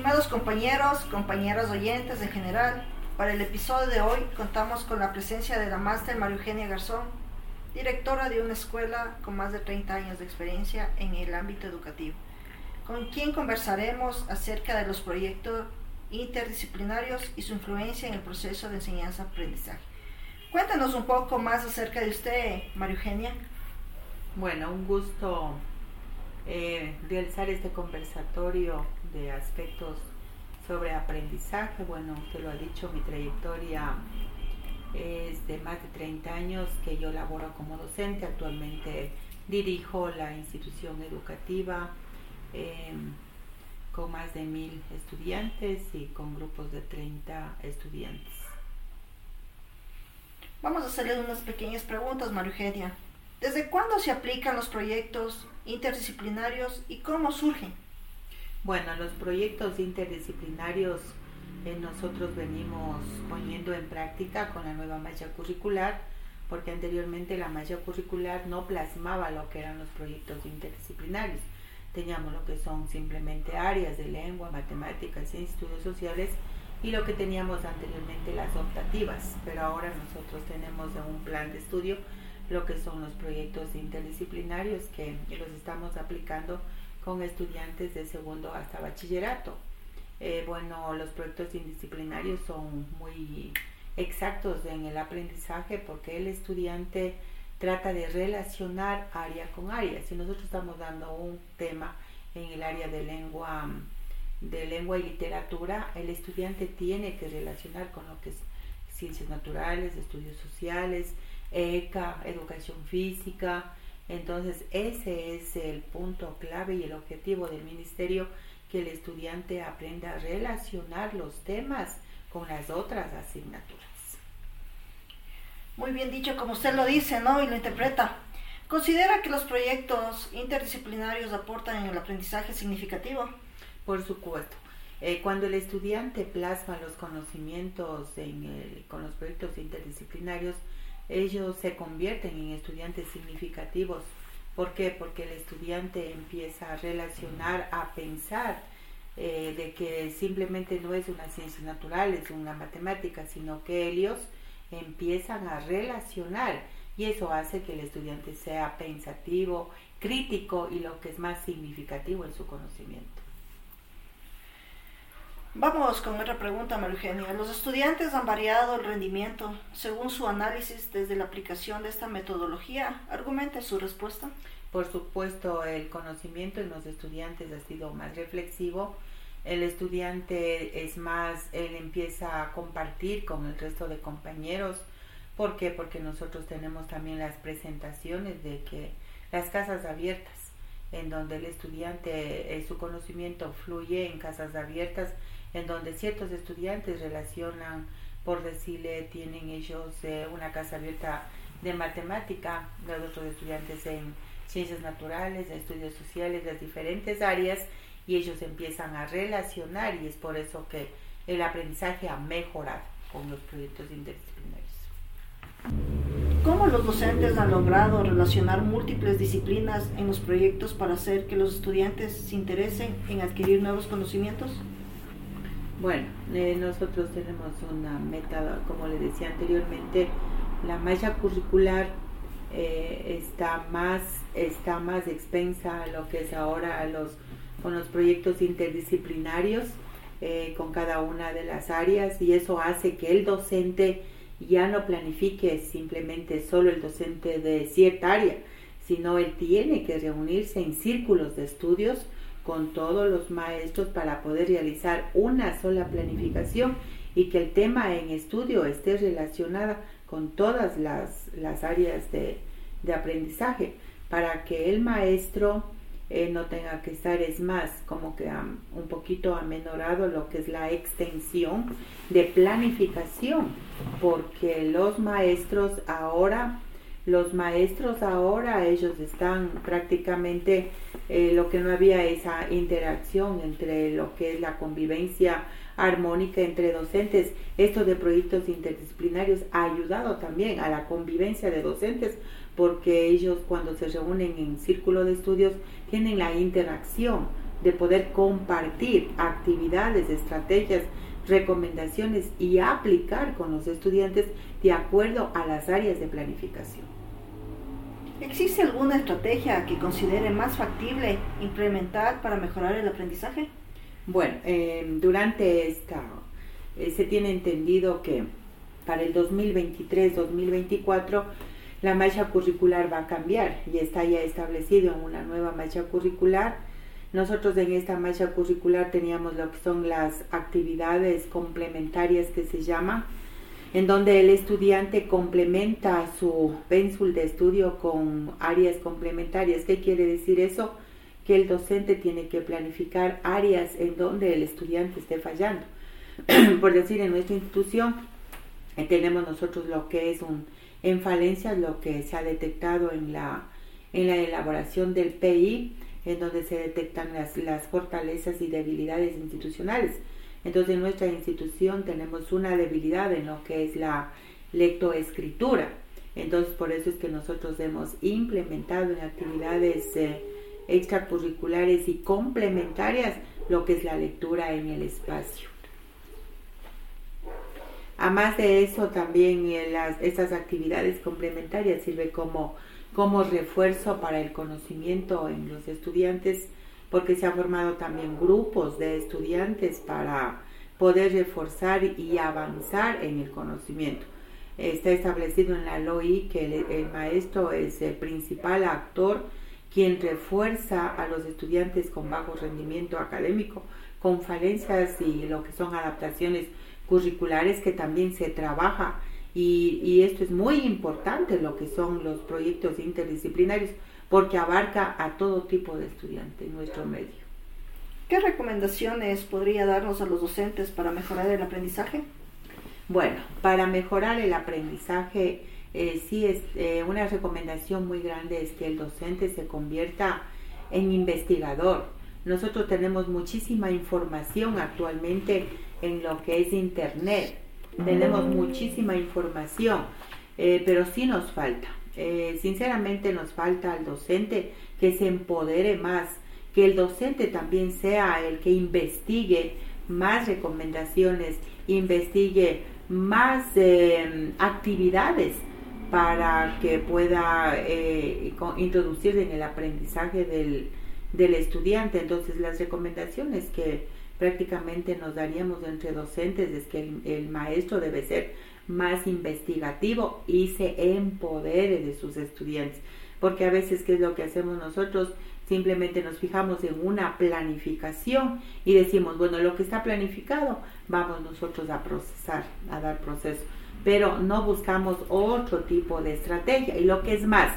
Estimados compañeros, compañeras oyentes en general, para el episodio de hoy contamos con la presencia de la máster María Eugenia Garzón, directora de una escuela con más de 30 años de experiencia en el ámbito educativo, con quien conversaremos acerca de los proyectos interdisciplinarios y su influencia en el proceso de enseñanza-aprendizaje. Cuéntanos un poco más acerca de usted, María Eugenia. Bueno, un gusto eh, realizar este conversatorio de aspectos sobre aprendizaje. Bueno, usted lo ha dicho, mi trayectoria es de más de 30 años que yo laboro como docente. Actualmente dirijo la institución educativa eh, con más de mil estudiantes y con grupos de 30 estudiantes. Vamos a hacerle unas pequeñas preguntas, María Eugenia. ¿Desde cuándo se aplican los proyectos interdisciplinarios y cómo surgen? Bueno, los proyectos interdisciplinarios eh, nosotros venimos poniendo en práctica con la nueva malla curricular, porque anteriormente la malla curricular no plasmaba lo que eran los proyectos interdisciplinarios. Teníamos lo que son simplemente áreas de lengua, matemáticas y estudios sociales y lo que teníamos anteriormente las optativas, pero ahora nosotros tenemos en un plan de estudio lo que son los proyectos interdisciplinarios que los estamos aplicando con estudiantes de segundo hasta bachillerato. Eh, bueno, los proyectos interdisciplinarios son muy exactos en el aprendizaje porque el estudiante trata de relacionar área con área. Si nosotros estamos dando un tema en el área de lengua, de lengua y literatura, el estudiante tiene que relacionar con lo que es ciencias naturales, estudios sociales, ECA, educación física. Entonces ese es el punto clave y el objetivo del ministerio, que el estudiante aprenda a relacionar los temas con las otras asignaturas. Muy bien dicho, como usted lo dice, ¿no? Y lo interpreta. ¿Considera que los proyectos interdisciplinarios aportan en el aprendizaje significativo? Por supuesto. Eh, cuando el estudiante plasma los conocimientos con los proyectos interdisciplinarios, ellos se convierten en estudiantes significativos. ¿Por qué? Porque el estudiante empieza a relacionar, a pensar eh, de que simplemente no es una ciencia natural, es una matemática, sino que ellos empiezan a relacionar y eso hace que el estudiante sea pensativo, crítico y lo que es más significativo en su conocimiento. Vamos con otra pregunta, María Eugenia. ¿Los estudiantes han variado el rendimiento según su análisis desde la aplicación de esta metodología? ¿Argumente su respuesta? Por supuesto, el conocimiento en los estudiantes ha sido más reflexivo. El estudiante es más, él empieza a compartir con el resto de compañeros. ¿Por qué? Porque nosotros tenemos también las presentaciones de que las casas abiertas, en donde el estudiante, eh, su conocimiento fluye en casas abiertas, en donde ciertos estudiantes relacionan, por decirle, tienen ellos eh, una casa abierta de matemática, los otros estudiantes en ciencias naturales, estudios sociales, las diferentes áreas, y ellos empiezan a relacionar y es por eso que el aprendizaje ha mejorado con los proyectos interdisciplinarios. ¿Cómo los docentes han logrado relacionar múltiples disciplinas en los proyectos para hacer que los estudiantes se interesen en adquirir nuevos conocimientos? Bueno, eh, nosotros tenemos una meta, como le decía anteriormente, la malla curricular eh, está más está más expensa a lo que es ahora los con los proyectos interdisciplinarios eh, con cada una de las áreas y eso hace que el docente ya no planifique simplemente solo el docente de cierta área, sino él tiene que reunirse en círculos de estudios con todos los maestros para poder realizar una sola planificación y que el tema en estudio esté relacionada con todas las, áreas de, aprendizaje para que el maestro eh, no tenga que estar, es más, como que un poquito amenorado lo que es la extensión de planificación, porque los maestros ahora los maestros ahora, ellos están prácticamente, eh, lo que no había esa interacción entre lo que es la convivencia armónica entre docentes. Esto de proyectos interdisciplinarios ha ayudado también a la convivencia de docentes porque ellos cuando se reúnen en círculo de estudios tienen la interacción de poder compartir actividades, estrategias, recomendaciones y aplicar con los estudiantes de acuerdo a las áreas de planificación. ¿Existe alguna estrategia que considere más factible implementar para mejorar el aprendizaje? Bueno, eh, durante esta eh, se tiene entendido que para el 2023-2024 la malla curricular va a cambiar y está ya establecido en una nueva malla curricular. Nosotros en esta malla curricular teníamos lo que son las actividades complementarias que se llaman, en donde el estudiante complementa su pénsul de estudio con áreas complementarias. ¿Qué quiere decir eso? Que el docente tiene que planificar áreas en donde el estudiante esté fallando. Por decir, en nuestra institución eh, tenemos nosotros lo que es un en falencias lo que se ha detectado en la, en la elaboración del PI, en donde se detectan las, las fortalezas y debilidades institucionales. Entonces en nuestra institución tenemos una debilidad en lo que es la lectoescritura. Entonces por eso es que nosotros hemos implementado en actividades eh, extracurriculares y complementarias lo que es la lectura en el espacio. Además de eso, también eh, las, estas actividades complementarias sirve como, como refuerzo para el conocimiento en los estudiantes, porque se han formado también grupos de estudiantes para poder reforzar y avanzar en el conocimiento. Está establecido en la LOI que el, maestro es el principal actor quien refuerza a los estudiantes con bajo rendimiento académico, con falencias y lo que son adaptaciones curriculares que también se trabaja y, esto es muy importante lo que son los proyectos interdisciplinarios porque abarca a todo tipo de estudiantes en nuestro medio. ¿Qué recomendaciones podría darnos a los docentes para mejorar el aprendizaje? Bueno, para mejorar el aprendizaje, eh, sí es eh, una recomendación muy grande es que el docente se convierta en investigador. Nosotros tenemos muchísima información actualmente en lo que es Internet. Tenemos muchísima información, eh, pero sí nos falta. Eh, sinceramente nos falta al docente que se empodere más, que el docente también sea el que investigue más recomendaciones, investigue más eh, actividades para que pueda introducir en el aprendizaje del, del estudiante. Entonces las recomendaciones que prácticamente nos daríamos entre docentes es que el, maestro debe ser más investigativo y se empodere de sus estudiantes. Porque a veces, ¿qué es lo que hacemos nosotros? Simplemente nos fijamos en una planificación y decimos, bueno, lo que está planificado, vamos nosotros a procesar, a dar proceso. Pero no buscamos otro tipo de estrategia. Y lo que es más,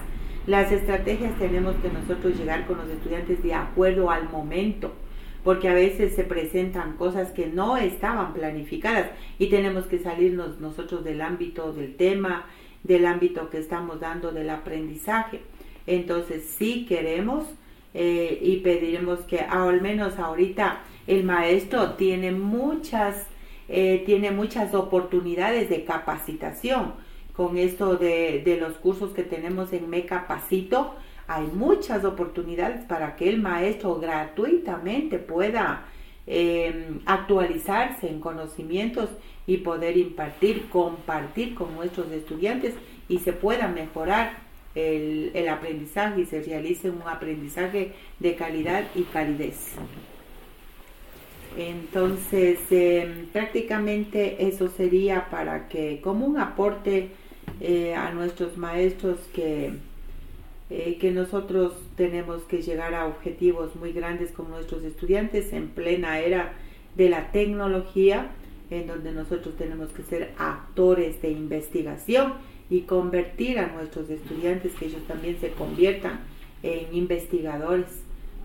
las estrategias tenemos que nosotros llegar con los estudiantes de acuerdo al momento porque a veces se presentan cosas que no estaban planificadas y tenemos que salirnos nosotros del ámbito del tema, del ámbito que estamos dando del aprendizaje. Entonces, sí queremos eh, y pediremos que al menos ahorita el maestro tiene muchas, eh, tiene muchas oportunidades de capacitación con esto de, de los cursos que tenemos en Me Capacito hay muchas oportunidades para que el maestro gratuitamente pueda em, actualizarse en conocimientos y poder impartir, compartir con nuestros estudiantes y se pueda mejorar el, aprendizaje y se realice un aprendizaje de calidad y calidez. Entonces, em, prácticamente eso sería para que, como un aporte eh, a nuestros maestros que eh, que nosotros tenemos que llegar a objetivos muy grandes con nuestros estudiantes en plena era de la tecnología, en donde nosotros tenemos que ser actores de investigación y convertir a nuestros estudiantes que ellos también se conviertan en investigadores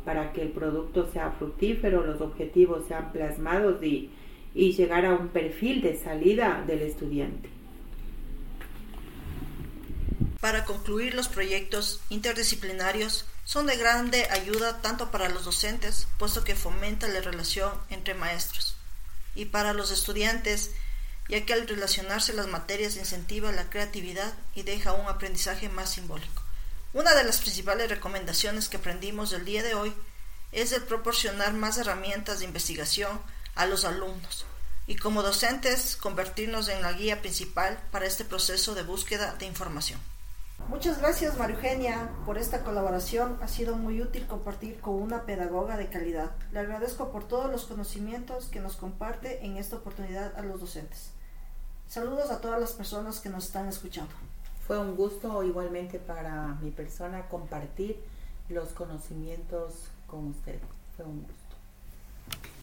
para que el producto sea fructífero, los objetivos sean plasmados y, y llegar a un perfil de salida del estudiante. Para concluir, los proyectos interdisciplinarios son de grande ayuda tanto para los docentes, puesto que fomenta la relación entre maestros, y para los estudiantes, ya que al relacionarse las materias incentiva la creatividad y deja un aprendizaje más simbólico. Una de las principales recomendaciones que aprendimos el día de hoy es el proporcionar más herramientas de investigación a los alumnos y como docentes convertirnos en la guía principal para este proceso de búsqueda de información. Muchas gracias María Eugenia por esta colaboración. Ha sido muy útil compartir con una pedagoga de calidad. Le agradezco por todos los conocimientos que nos comparte en esta oportunidad a los docentes. Saludos a todas las personas que nos están escuchando. Fue un gusto igualmente para mi persona compartir los conocimientos con usted. Fue un gusto.